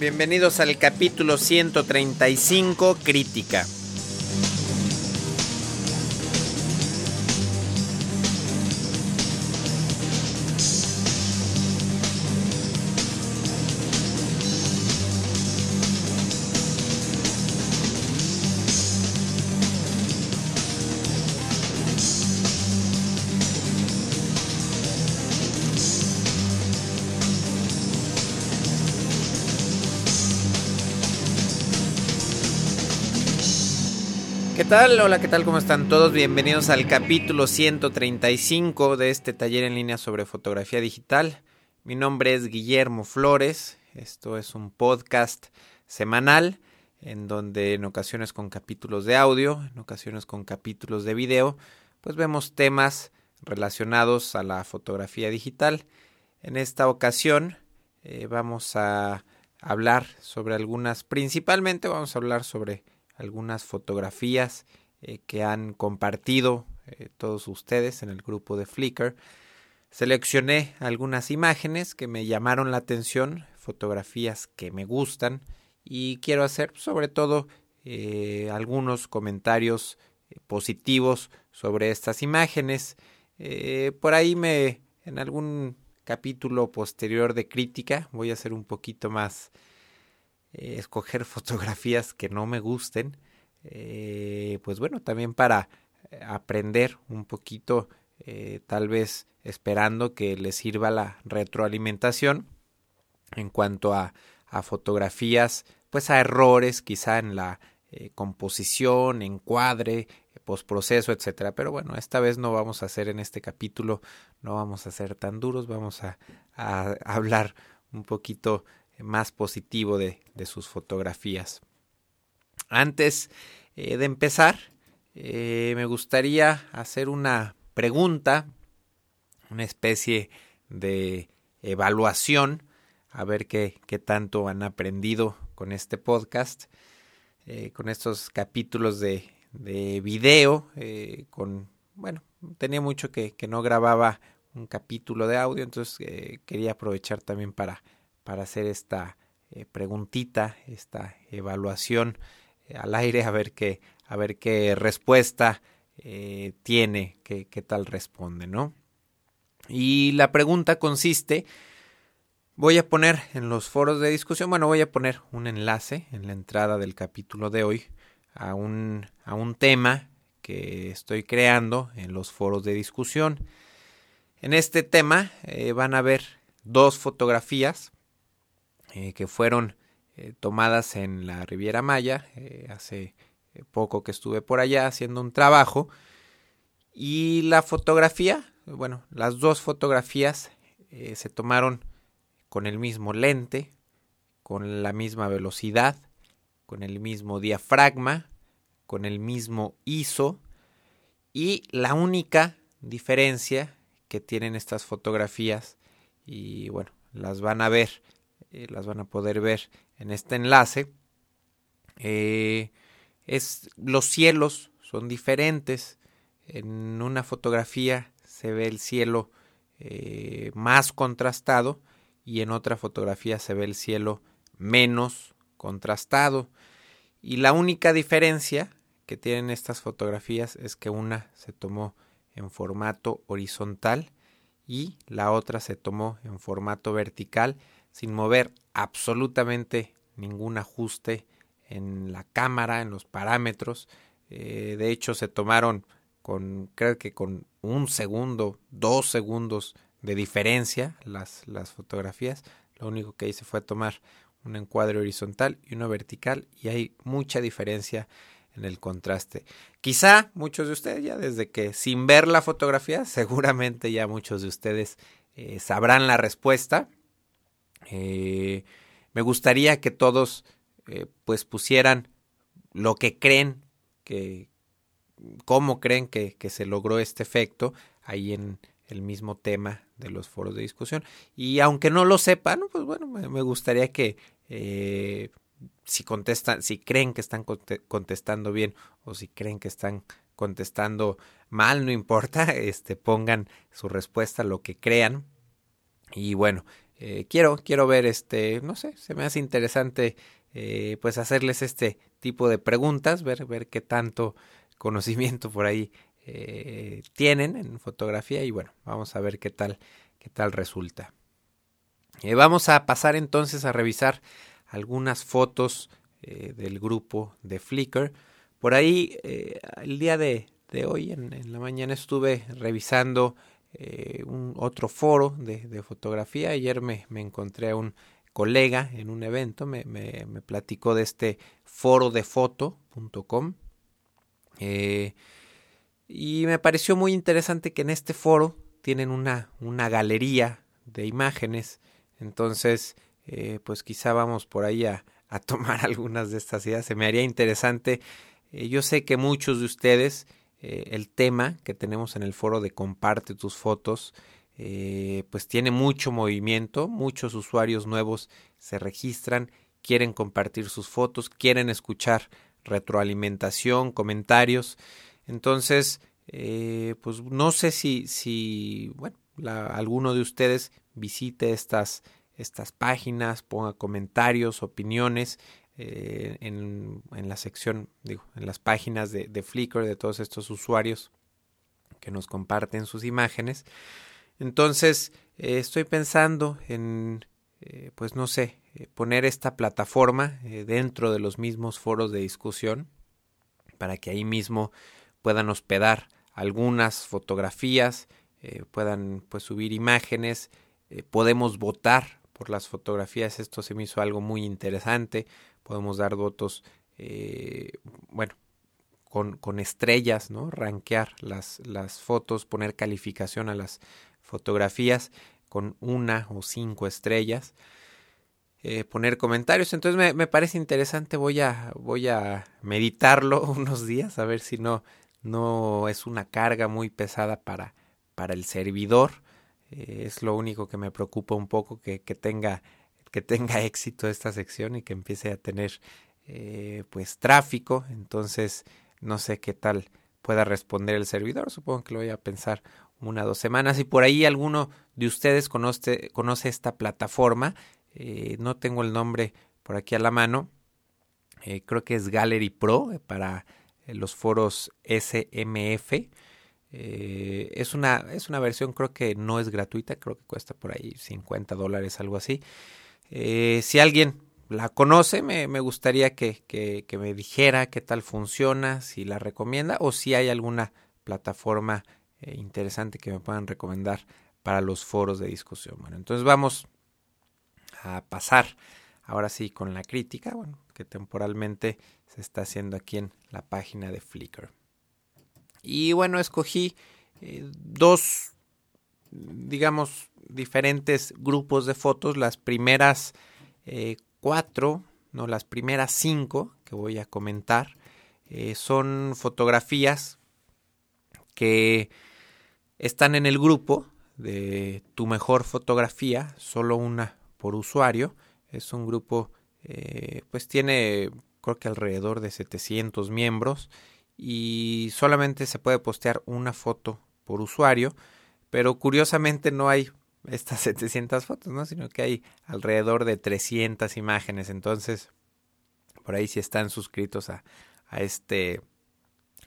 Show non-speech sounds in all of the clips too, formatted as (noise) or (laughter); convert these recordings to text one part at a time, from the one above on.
Bienvenidos al capítulo 135, Crítica. Tal? Hola, ¿qué tal? ¿Cómo están todos? Bienvenidos al capítulo 135 de este taller en línea sobre fotografía digital. Mi nombre es Guillermo Flores. Esto es un podcast semanal en donde en ocasiones con capítulos de audio, en ocasiones con capítulos de video, pues vemos temas relacionados a la fotografía digital. En esta ocasión eh, vamos a hablar sobre algunas, principalmente vamos a hablar sobre algunas fotografías eh, que han compartido eh, todos ustedes en el grupo de Flickr. Seleccioné algunas imágenes que me llamaron la atención, fotografías que me gustan y quiero hacer sobre todo eh, algunos comentarios positivos sobre estas imágenes. por ahí me en algún capítulo posterior de crítica voy a hacer un poquito más eh, escoger (laughs) fotografías que no me gusten, eh, pues bueno, también para eh, aprender un poquito, tal vez esperando que les sirva la retroalimentación en cuanto a, fotografías, pues a errores quizá en la composición, encuadre, postproceso, etcétera. Pero bueno, esta vez no vamos a hacer en este capítulo, no vamos a ser tan duros, vamos a, a hablar un poquito más positivo de, sus fotografías. Antes eh, de empezar, eh, me gustaría hacer una pregunta, una especie de evaluación, a ver qué, qué tanto han aprendido con este podcast, eh, con estos capítulos de, de video, con, bueno, tenía mucho que, que, no grababa un capítulo de audio, entonces quería aprovechar también para para hacer esta eh, preguntita, esta evaluación eh, al aire, a ver qué, a ver qué respuesta eh, tiene, qué, qué tal responde, ¿no? Y la pregunta consiste, voy a poner en los foros de discusión, bueno, voy a poner un enlace en la entrada del capítulo de hoy a un, a un tema que estoy creando en los foros de discusión. En este tema van a ver dos fotografías eh, que fueron eh, tomadas en la Riviera Maya. Eh, hace poco que estuve por allá haciendo un trabajo. Y la fotografía, bueno, las dos fotografías se tomaron con el mismo lente, con la misma velocidad, con el mismo diafragma, con el mismo ISO. Y la única diferencia que tienen estas fotografías, y bueno, las van a ver eh, las van a poder ver en este enlace. Eh, es, los cielos son diferentes. En una fotografía se ve el cielo eh, más contrastado y en otra fotografía se ve el cielo menos contrastado. Y la única diferencia que tienen estas fotografías es que una se tomó en formato horizontal y la otra se tomó en formato vertical sin mover absolutamente ningún ajuste en la cámara, en los parámetros. Eh, de hecho, se tomaron con, creo que con un segundo, dos segundos de diferencia las, las fotografías. Lo único que hice fue tomar un encuadre horizontal y uno vertical y hay mucha diferencia en el contraste. Quizá muchos de ustedes ya desde que sin ver la fotografía, (laughs) seguramente ya muchos de ustedes eh, sabrán la respuesta. Eh, me gustaría que todos eh, pues pusieran lo que creen que cómo creen que, que, se logró este efecto ahí en el mismo tema de los foros de discusión. Y aunque no lo sepan pues bueno me, gustaría que eh, si contestan si creen que están contestando bien o si creen que están contestando mal no importa (laughs) este pongan su respuesta lo que crean. Y bueno quiero, quiero ver este, no sé, se me hace interesante pues hacerles este tipo de preguntas, ver, ver qué tanto conocimiento por ahí tienen en fotografía y bueno, vamos a ver qué tal, qué tal resulta. vamos a pasar entonces a revisar algunas fotos del grupo de Flickr. Por ahí, el día de hoy, en, la mañana, estuve revisando eh, un otro foro de, fotografía. Ayer me, encontré a un colega en un evento, me, me, platicó de este foro de foto.com. Eh, y me pareció muy interesante que en este foro tienen una, una galería de imágenes. Entonces, eh, pues quizá vamos por ahí a, a, (laughs) tomar algunas de estas ideas. Se me haría interesante. yo sé que muchos de ustedes eh, el tema que tenemos en el foro de comparte tus fotos, eh, pues tiene mucho movimiento, muchos usuarios nuevos se registran, quieren compartir sus fotos, quieren escuchar retroalimentación, comentarios. Entonces, eh, pues no sé si, si bueno, alguno de ustedes visite estas, estas páginas, ponga comentarios, opiniones eh, en, la sección, digo, en las páginas de, de, Flickr de todos estos usuarios que nos comparten sus imágenes. Entonces, eh, estoy pensando en, eh, pues no sé, poner esta plataforma dentro de los mismos foros de discusión para que ahí mismo puedan hospedar algunas fotografías, puedan pues subir imágenes, podemos votar por las fotografías, esto se me hizo algo muy interesante, podemos dar votos, eh, bueno, con, con, estrellas, ¿no? Rankear las, las fotos, poner calificación a las fotografías con una o cinco estrellas. Eh, poner comentarios. Entonces me, me, parece interesante. Voy a, voy a meditarlo (laughs) unos días a ver si no, no es una carga muy pesada para, para el servidor. Eh, es lo único que me preocupa un poco que, que tenga que tenga (laughs) éxito esta sección y que empiece a tener eh, pues tráfico. Entonces no sé qué tal pueda responder el servidor. Supongo que lo voy a pensar una o dos semanas. Y por ahí alguno de ustedes conoce, conoce esta plataforma. Eh, no tengo el nombre por aquí a la mano. Eh, creo que es Gallery Pro para los foros SMF. es, una, es una versión creo que no es gratuita, creo que cuesta por ahí 50 dólares, algo así. Eh, si alguien la conoce, me, gustaría que, me dijera qué tal funciona, si la recomienda o si hay alguna plataforma eh, interesante que me puedan recomendar para los foros de discusión. Bueno, entonces vamos a pasar ahora sí con la crítica, bueno, que temporalmente se está haciendo aquí en la página de Flickr. Y bueno, escogí eh, dos, digamos, diferentes grupos de fotos. Las primeras eh, cuatro, no, las primeras cinco que voy a comentar eh, son fotografías que están en el grupo de tu mejor fotografía, solo una por usuario. Es un grupo, eh, pues tiene creo que alrededor de 700 miembros y solamente se puede postear una foto por usuario, pero curiosamente no hay estas (laughs) 700 fotos, ¿no? Sino que hay alrededor de 300 imágenes. Entonces, por ahí si están suscritos a, a, este,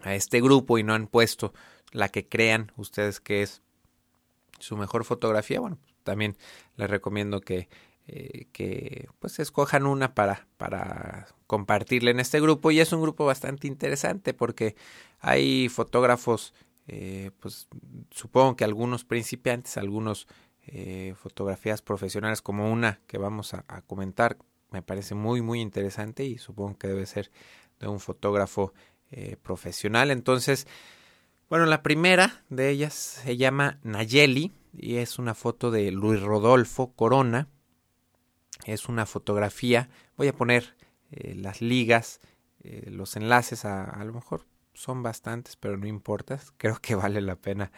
a este grupo y no han puesto la que crean ustedes que es su mejor fotografía, bueno, también les recomiendo que, eh, que pues escojan una para, para compartirla en este grupo y es un grupo bastante interesante porque hay fotógrafos eh, pues supongo que algunos principiantes, algunos eh, fotografías profesionales como una que vamos a, comentar me parece muy muy interesante y supongo que debe ser de un fotógrafo eh, profesional. Entonces bueno la primera de ellas se llama Nayeli y es una foto de Luis Rodolfo Corona. Es una fotografía voy a poner eh, las ligas los enlaces a, a lo mejor son bastantes pero no importa (laughs) creo que vale la pena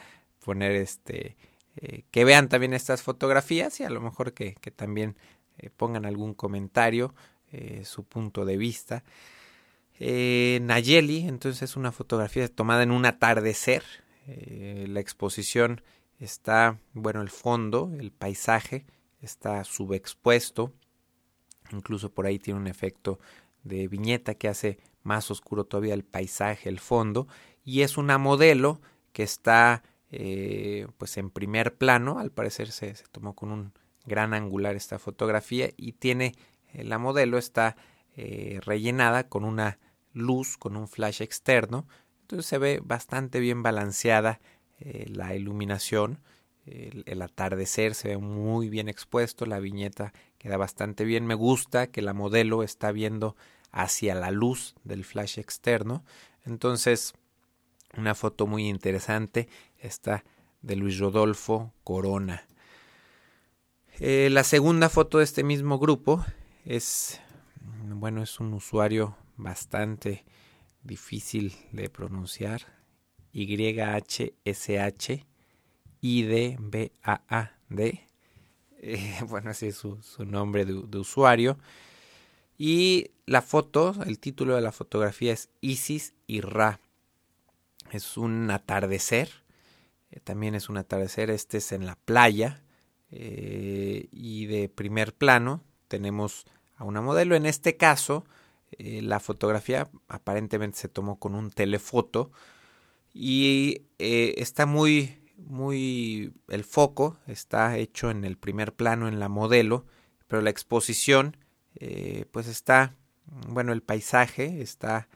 poner este eh, que vean también estas fotografías y a lo mejor que, que también eh, pongan algún comentario, eh, su punto de vista. Nayeli, entonces es una fotografía tomada en un atardecer. la exposición está, bueno, el fondo, el paisaje está subexpuesto, incluso por ahí tiene un efecto de viñeta que hace más oscuro todavía el paisaje, el fondo, y es una modelo que está eh, pues en primer plano, al parecer se, tomó con un gran angular esta fotografía y tiene, eh, la modelo está eh, rellenada con una luz, con un flash externo, entonces se ve bastante bien balanceada la iluminación, el, el, atardecer se ve muy bien expuesto, la viñeta queda bastante bien, me gusta que la modelo está viendo hacia la luz del flash externo, entonces una foto muy interesante, esta de Luis Rodolfo Corona. Eh, la segunda foto de este mismo grupo es, bueno, es un usuario bastante difícil de pronunciar. YHSH IDBAAD. (laughs) Eh, bueno, ese es su, nombre de, usuario. Y la foto, el título de la fotografía es Isis y Ra. Es un atardecer. Eh, también es un atardecer. Este es en la playa. Eh, y de primer plano tenemos a una modelo. En este caso, eh, la fotografía aparentemente se tomó con un telefoto y está muy, muy, el foco está hecho en el primer plano en la modelo, pero la exposición, eh, pues está, bueno, el paisaje está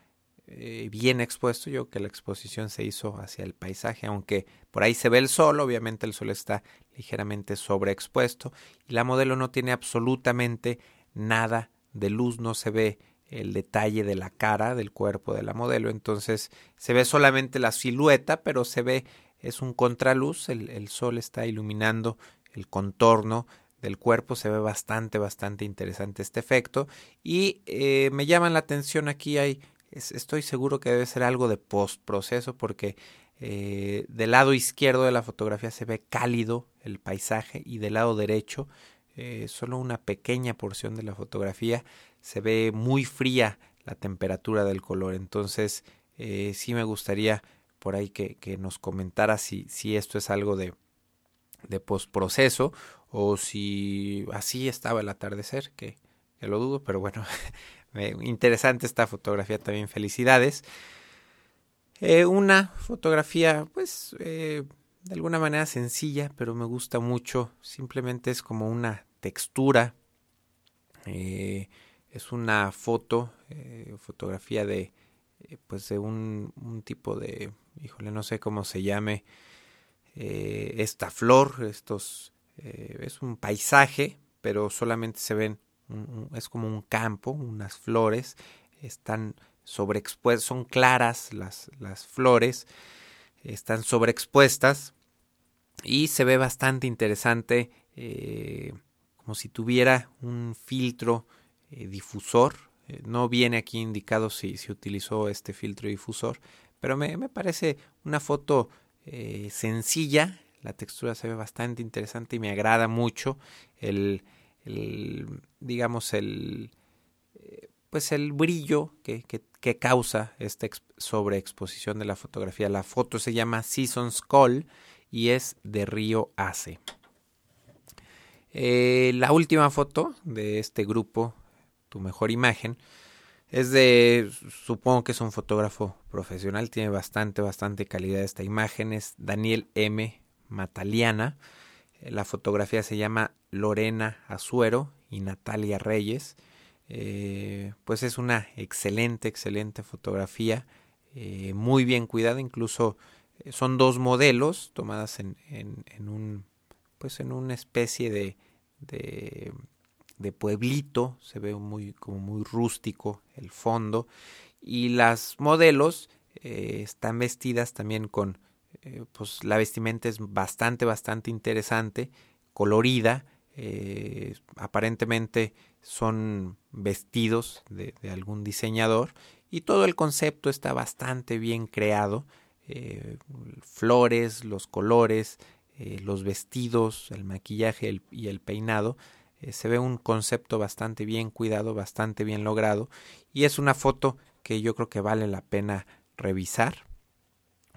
eh, bien expuesto. Yo que la exposición se hizo hacia el paisaje, aunque por ahí se ve el sol, obviamente el sol está ligeramente sobreexpuesto y la modelo no tiene absolutamente nada de luz, no se ve el detalle de la cara, del cuerpo de la modelo, entonces se ve solamente la silueta, pero se ve, es un contraluz, el, el sol está iluminando el contorno del cuerpo, se ve bastante, bastante interesante este efecto. Y eh, me llaman la atención aquí hay es, estoy seguro que debe ser algo de postproceso porque eh, del lado izquierdo de la fotografía se ve cálido el paisaje y del lado derecho eh, solo una pequeña porción de la fotografía se ve muy fría la temperatura del color. Entonces sí me gustaría por ahí que, que nos comentara si, si esto es algo de, de postproceso o si así estaba el atardecer que, que lo dudo pero bueno (laughs) interesante esta fotografía también, felicidades. Eh, una fotografía, pues, eh, de alguna manera sencilla, pero me gusta mucho. Simplemente es como una textura. Eh, es una foto, eh, fotografía de, pues, de un, un, tipo de, híjole, no sé cómo se llame, esta flor, estos, es un paisaje, pero solamente se ven es como un campo, unas flores, están sobreexpuestas, son claras las, las flores, están sobreexpuestas y se ve bastante interesante, eh, como si tuviera un filtro eh, difusor. Eh, no viene aquí indicado si si utilizó este filtro difusor, pero me, me parece una foto eh, sencilla, la textura se ve bastante interesante y me agrada mucho el, digamos el pues el brillo que, que, que causa esta sobreexposición de la fotografía. La foto se llama Seasons Call y es de Río Ace. Eh, la última foto de este grupo, Tu Mejor Imagen, es de, supongo que es un fotógrafo profesional, tiene bastante, bastante calidad esta imagen, es Daniel M. Mataliana. La fotografía se llama Lorena Azuero y Natalia Reyes. Eh, pues es una excelente, excelente fotografía, eh, muy bien cuidada, incluso eh, son dos modelos tomadas en, un, pues en una especie de, de, pueblito, se ve muy, como muy rústico el fondo, y las modelos eh, están vestidas también con, eh, pues la vestimenta es bastante, bastante interesante, colorida, eh, aparentemente son vestidos de, algún diseñador y todo el concepto está bastante bien creado. Eh, flores, los colores, los vestidos, el maquillaje y el peinado. Se ve un concepto bastante bien cuidado, bastante bien logrado y es una foto que yo creo que vale la pena revisar.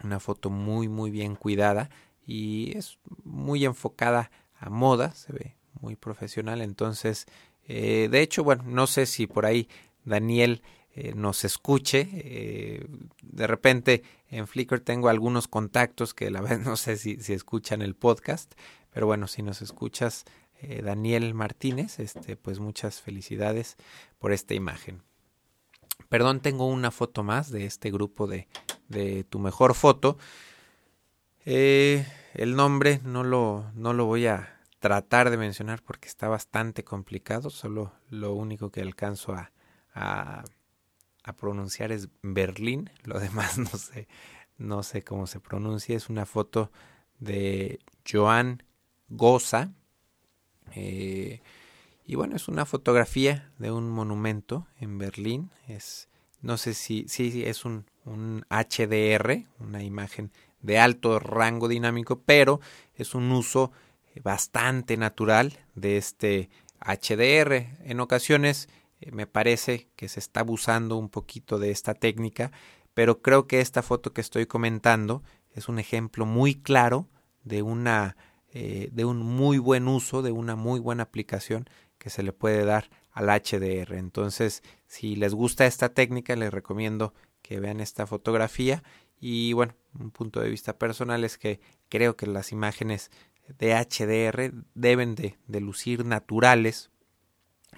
Una foto muy muy bien cuidada y es muy enfocada a moda, se ve muy profesional. Entonces, eh, de hecho, bueno, no sé si por ahí Daniel eh, nos escuche. Eh, de repente en Flickr tengo algunos contactos que la (laughs) vez no sé si, si escuchan el podcast, pero bueno, si nos escuchas, Daniel Martínez, este, pues muchas felicidades por esta imagen. Perdón, tengo una foto más de este grupo de, de tu mejor foto. el nombre no lo, no lo voy a tratar de mencionar porque está bastante complicado, solo lo único que alcanzo a, a, pronunciar es Berlín, lo demás (laughs) no sé, no sé cómo se pronuncia, es una foto de Joan Goza, eh, y bueno, es una fotografía de un monumento en Berlín, es, no sé si, sí, es un, un HDR, una imagen de alto rango dinámico, pero es un uso bastante natural de este HDR. En ocasiones eh, me parece que se está abusando un poquito de esta técnica, pero creo que esta foto que estoy comentando es un ejemplo muy claro de una eh, de un muy buen uso, de una muy buena aplicación que se le puede dar al HDR. Entonces, si les gusta esta técnica, les recomiendo que vean esta fotografía. Y bueno, un punto de vista personal es que creo que las imágenes de HDR deben de, lucir naturales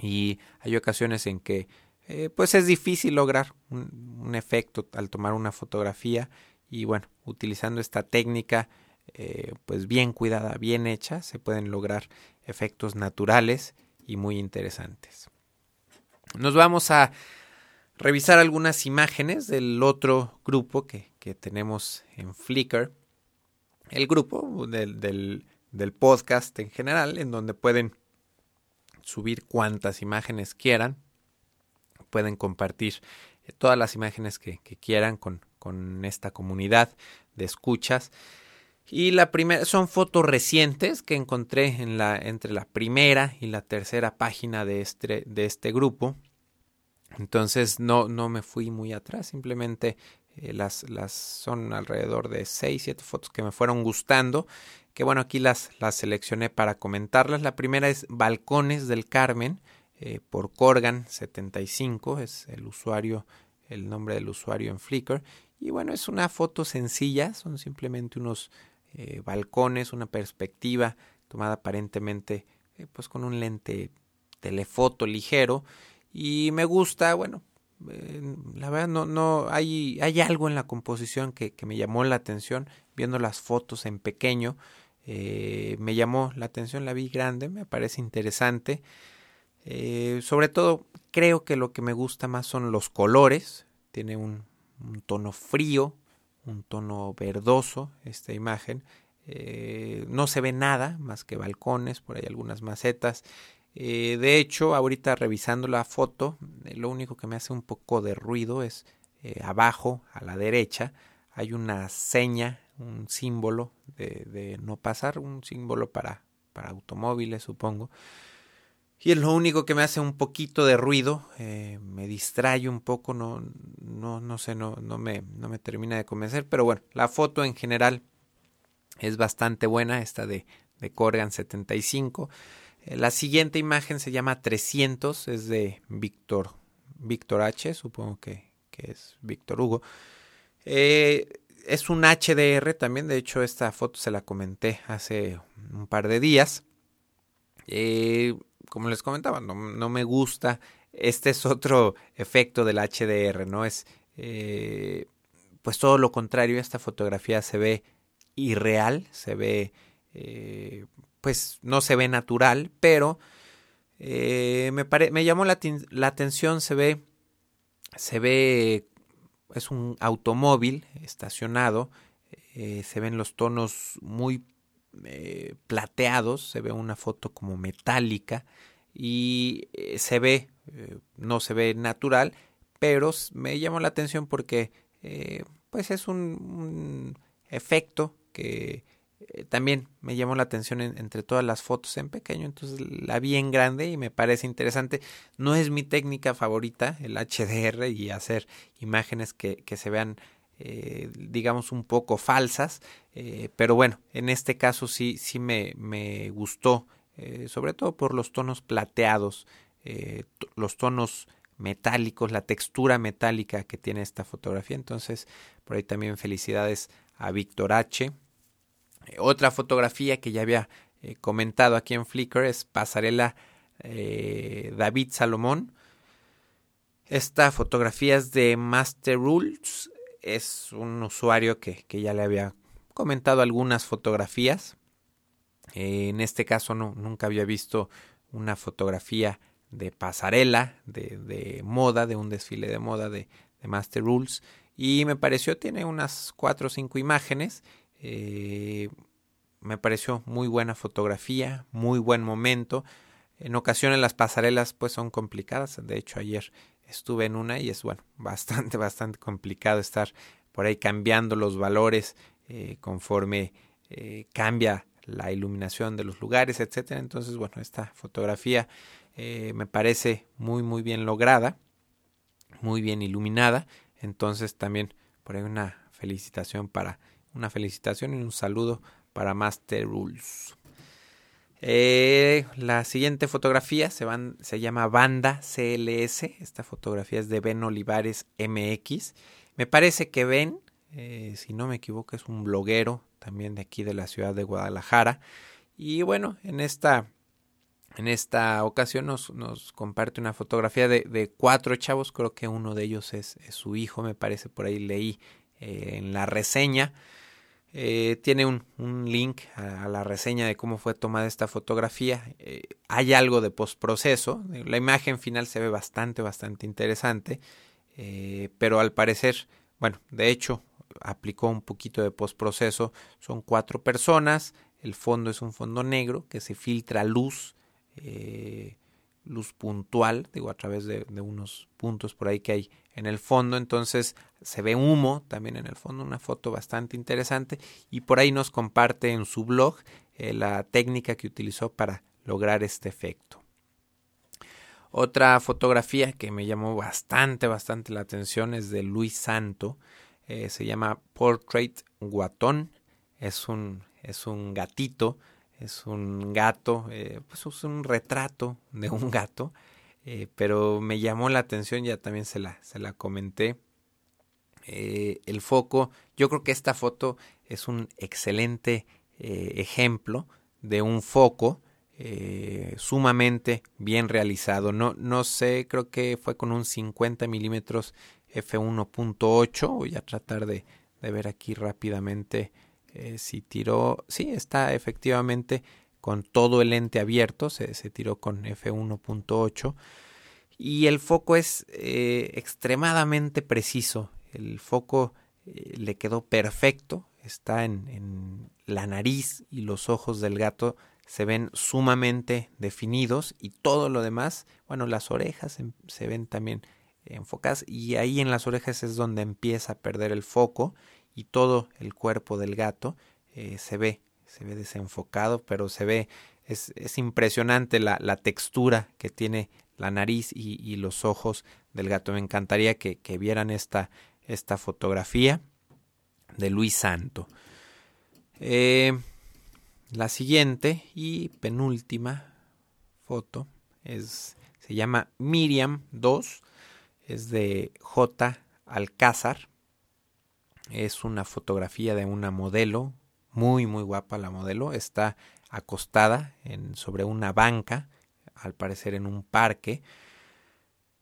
y hay ocasiones en que eh, pues es difícil lograr un, efecto al tomar una fotografía y bueno utilizando esta técnica eh, pues bien cuidada bien hecha se pueden lograr efectos naturales y muy interesantes. Nos vamos a revisar algunas imágenes del otro grupo que, que tenemos en Flickr. El grupo del, del podcast en general, en donde pueden subir cuantas imágenes quieran, pueden compartir eh, todas las imágenes que, quieran con, con, esta comunidad de escuchas. Y la primera son fotos recientes que encontré entre la primera y la tercera página de este, de este grupo. Entonces no, no me fui muy atrás, simplemente eh, las, las son alrededor de 6, 7 fotos que me fueron gustando que bueno, aquí las, las seleccioné para comentarlas. La primera es Balcones del Carmen eh, por Corgan75, es el usuario, el nombre del usuario en Flickr. Y bueno, es una foto sencilla, son simplemente unos eh, balcones, una perspectiva tomada aparentemente eh, pues con un lente telefoto ligero. Y me gusta, bueno, la verdad no, no hay, hay algo en la composición que, que me llamó la atención viendo las fotos en pequeño eh, me llamó la atención, la vi grande, me parece interesante. Eh, sobre todo, creo que lo que me gusta más son los colores. Tiene un, tono frío, un tono verdoso esta imagen. Eh, no se ve nada más que balcones, por ahí algunas macetas. de hecho, ahorita revisando la foto, lo único que me hace un poco de ruido es abajo, a la derecha, hay una seña un símbolo de, de no pasar, un símbolo para, para automóviles, supongo. Y es lo único que me hace un poquito de ruido, eh, me distrae un poco, no, no, no sé, no, no, me, no me termina de convencer, pero bueno, la foto en general es bastante buena, esta de, de Corgan 75. Eh, la siguiente imagen se llama 300, es de Víctor, Víctor H, supongo que, que es Víctor Hugo. Eh, es un HDR también, de hecho esta foto se la comenté hace un par de días. Como les comentaba, no, me gusta. Este es otro efecto del HDR, ¿no? Es eh, pues todo lo contrario, esta fotografía se ve irreal, se ve, eh, pues no se ve natural, pero me, me llamó la, la atención, se ve, se ve es un automóvil estacionado, eh, se ven los tonos muy eh, plateados, se ve una foto como metálica y eh, se ve, no se ve natural, pero me llamó la atención porque pues es un efecto que eh, también me llamó la atención entre todas las fotos en pequeño, entonces la vi en grande y me parece interesante. No es mi técnica favorita, el HDR y hacer imágenes que, que se vean, eh, digamos, un poco falsas, eh, pero bueno, en este caso sí, sí me, me gustó sobre todo por los tonos plateados, los tonos metálicos, la textura metálica que tiene esta fotografía. Entonces, por ahí también felicidades a Víctor H. otra fotografía que ya había comentado aquí en Flickr es Pasarela David Salomón. Esta fotografía es de Master Rules. Es un usuario que, que ya le había comentado algunas fotografías. Eh, en este caso no, nunca había visto una fotografía de pasarela, de, de moda, de un desfile de moda de, Master Rules. Y me pareció, tiene unas cuatro o cinco imágenes. Eh, me pareció muy buena fotografía, muy buen momento. En ocasiones las pasarelas pues son complicadas. De hecho ayer estuve en una y es bueno, (laughs) bastante, bastante complicado estar por ahí cambiando los valores eh, conforme eh, cambia la iluminación de los lugares, etcétera. Entonces, bueno, esta fotografía eh, me parece muy, muy bien lograda, muy bien iluminada. Entonces, también por ahí una felicitación para, una felicitación y un saludo para Master Rules. Eh, la siguiente fotografía se, van, se llama Banda CLS. Esta fotografía es de Ben Olivares MX. Me parece que Ben, eh, si no me equivoco, es un bloguero también de aquí de la ciudad de Guadalajara. Y bueno, en esta, en esta ocasión nos, nos comparte una fotografía de, cuatro chavos. Creo que uno de ellos es, es su hijo, me parece, por ahí leí eh, en la reseña. Eh, tiene un, un link a, la reseña de cómo fue tomada esta fotografía. Eh, hay algo de postproceso. La imagen final se ve bastante, bastante interesante. Eh, pero al parecer, bueno, de hecho, aplicó un poquito de postproceso. Son cuatro personas. El fondo es un fondo negro que se filtra luz. Eh, luz puntual, digo, a través de, unos puntos por ahí que hay en el fondo, entonces se ve humo también en el fondo, una foto bastante interesante. Y por ahí nos comparte en su blog eh, la técnica que utilizó para lograr este efecto. Otra fotografía que me llamó bastante, bastante la atención es de Luis Santo, eh, se llama Portrait Guatón, es un, es un gatito, es un gato, eh, pues es un retrato de un gato, eh, pero me llamó la atención, ya también se la, se la comenté. Eh, el foco, yo creo que esta foto es un excelente ejemplo de un foco sumamente bien realizado. No, no sé, creo que fue con un 50 milímetros f1.8. Voy a tratar de, de ver aquí rápidamente eh, si tiró, sí, está efectivamente con todo el lente abierto, se, se tiró con f1.8 y el foco es eh, extremadamente preciso, el foco eh, le quedó perfecto, está en, en la nariz y los ojos del gato se ven sumamente definidos y todo lo demás, bueno, las orejas se ven también enfocadas y ahí en las orejas es donde empieza a perder el foco y todo el cuerpo del gato eh, se ve, se ve desenfocado, pero se ve, es, es impresionante la, la, textura que tiene la nariz y, y, los ojos del gato. Me encantaría que, que vieran esta, esta fotografía de Luis Santo. Eh, la siguiente y penúltima foto es, se llama Miriam 2, es de J. Alcázar es una fotografía de una modelo, muy muy guapa la modelo, está acostada sobre una banca, al parecer en un parque.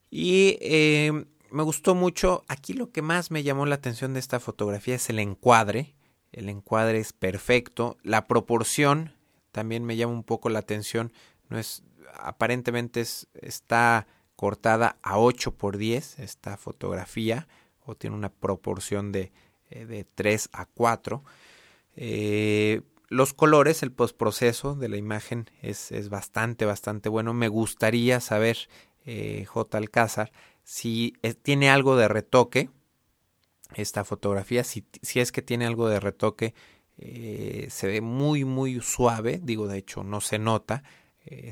Y eh, me gustó mucho, aquí lo que más me llamó la atención de esta fotografía es el encuadre, el encuadre es perfecto, la proporción también me llama un poco la atención, no es aparentemente es, está cortada a 8 por 10 esta fotografía o tiene una proporción de eh, de 3 a 4. Eh, los colores, el postproceso de la imagen es, es, bastante, bastante bueno. Me gustaría saber, eh, J. Alcázar, si tiene algo de retoque esta fotografía, si, si es que tiene algo de retoque, se ve muy, muy suave, digo, de hecho no se nota,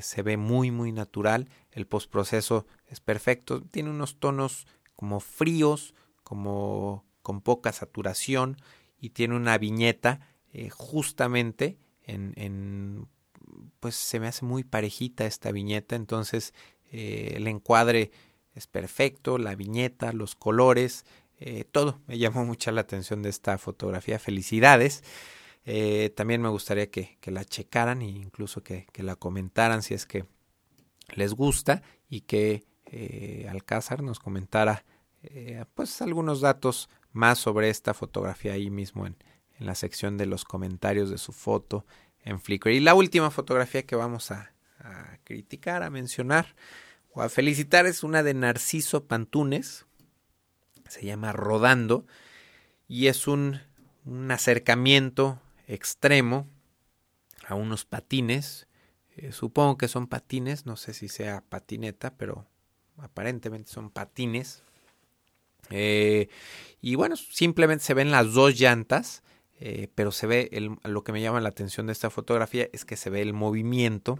se ve muy, muy natural, el postproceso es perfecto, tiene unos tonos como fríos, como con poca saturación y tiene una viñeta eh, justamente en, en, pues se me hace muy parejita esta viñeta, entonces eh, el encuadre es perfecto, la viñeta, los colores, eh, todo me llamó mucha la atención de esta fotografía. Felicidades. También me gustaría que, la checaran e incluso que, la comentaran si es que les gusta y que Alcázar nos comentara pues algunos datos más sobre esta fotografía ahí mismo en, en la sección de los comentarios de su foto en Flickr. Y la última fotografía que vamos a, criticar, a mencionar o a felicitar es una de Narciso Pantunes. Se llama Rodando y es un, un acercamiento extremo a unos patines. Eh, supongo que son patines, no sé si sea patineta, pero aparentemente son patines. Eh, y bueno, simplemente se ven las dos llantas eh, pero se ve, lo que me llama la atención de esta fotografía es que se ve el movimiento,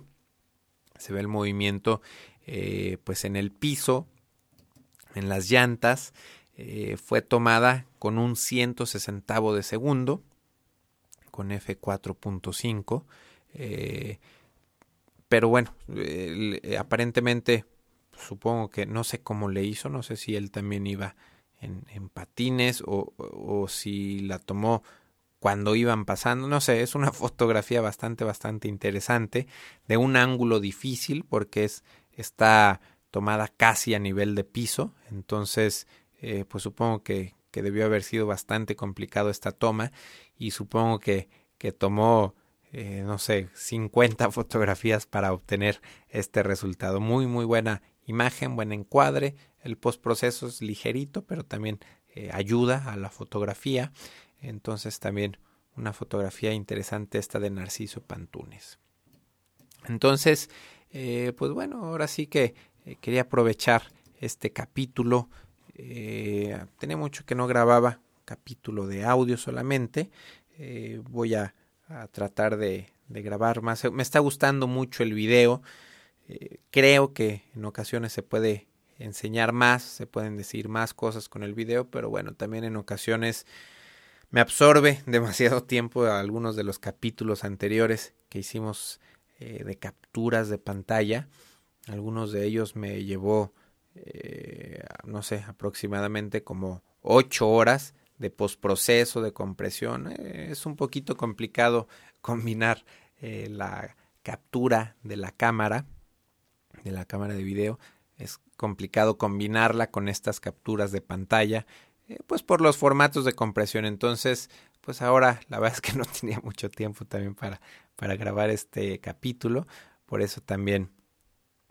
se ve el movimiento eh, pues en el piso, en las llantas, fue tomada con un 160 de segundo, con f4.5, pero bueno, aparentemente supongo que no sé cómo le hizo, no sé si él también iba en, patines o, o, si la tomó cuando iban pasando. No sé, es una (laughs) fotografía bastante, bastante interesante, de un ángulo difícil porque es, está tomada casi a nivel de piso, entonces eh, pues supongo que, que, debió haber sido bastante complicado esta toma y supongo que, que tomó eh, no sé 50 fotografías para obtener este resultado muy muy buena imagen buen encuadre el postproceso es ligerito pero también eh, ayuda a la fotografía entonces también una fotografía interesante esta de Narciso Pantunes. Entonces, eh, pues bueno, ahora sí que eh, quería aprovechar este capítulo. Tenía mucho que no grababa capítulo de audio solamente. voy a, tratar de, de, grabar más. Me está gustando mucho el video. creo que en ocasiones se puede enseñar más, se pueden decir más cosas con el video, pero bueno, también en ocasiones me absorbe (laughs) demasiado tiempo algunos de los capítulos anteriores que hicimos eh, de capturas de pantalla. Algunos de ellos me llevó, eh, no sé, aproximadamente como ocho horas de postproceso, de compresión. Eh, es un poquito complicado (laughs) combinar la captura de la cámara, de la cámara de video. Es complicado combinarla con estas capturas de pantalla eh, pues por los formatos de compresión. Entonces, pues ahora la verdad es que (laughs) no tenía mucho tiempo también para, para grabar este capítulo. Por eso también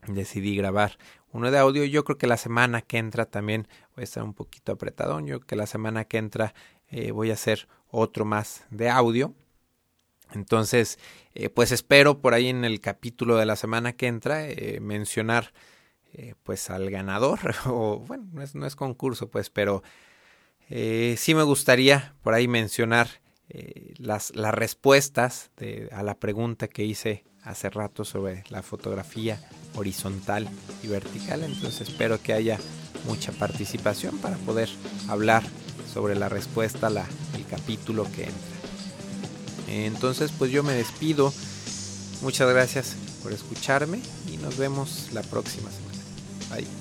decidí grabar uno de audio. Yo creo que la semana que entra también voy a estar un poquito apretadón. Yo creo que la semana que entra eh, voy a hacer otro más de audio. Entonces, eh, pues espero por ahí en el capítulo de la semana que entra mencionar pues al ganador. (laughs) o bueno, no es, no es concurso pues, pero eh, sí me gustaría por ahí mencionar eh, las, las respuestas a la pregunta que hice hace rato sobre la fotografía horizontal y vertical. Entonces espero que haya mucha participación para poder hablar sobre la respuesta al el capítulo que entra. Entonces pues yo me despido. Muchas gracias por escucharme y nos vemos la próxima semana. Bye.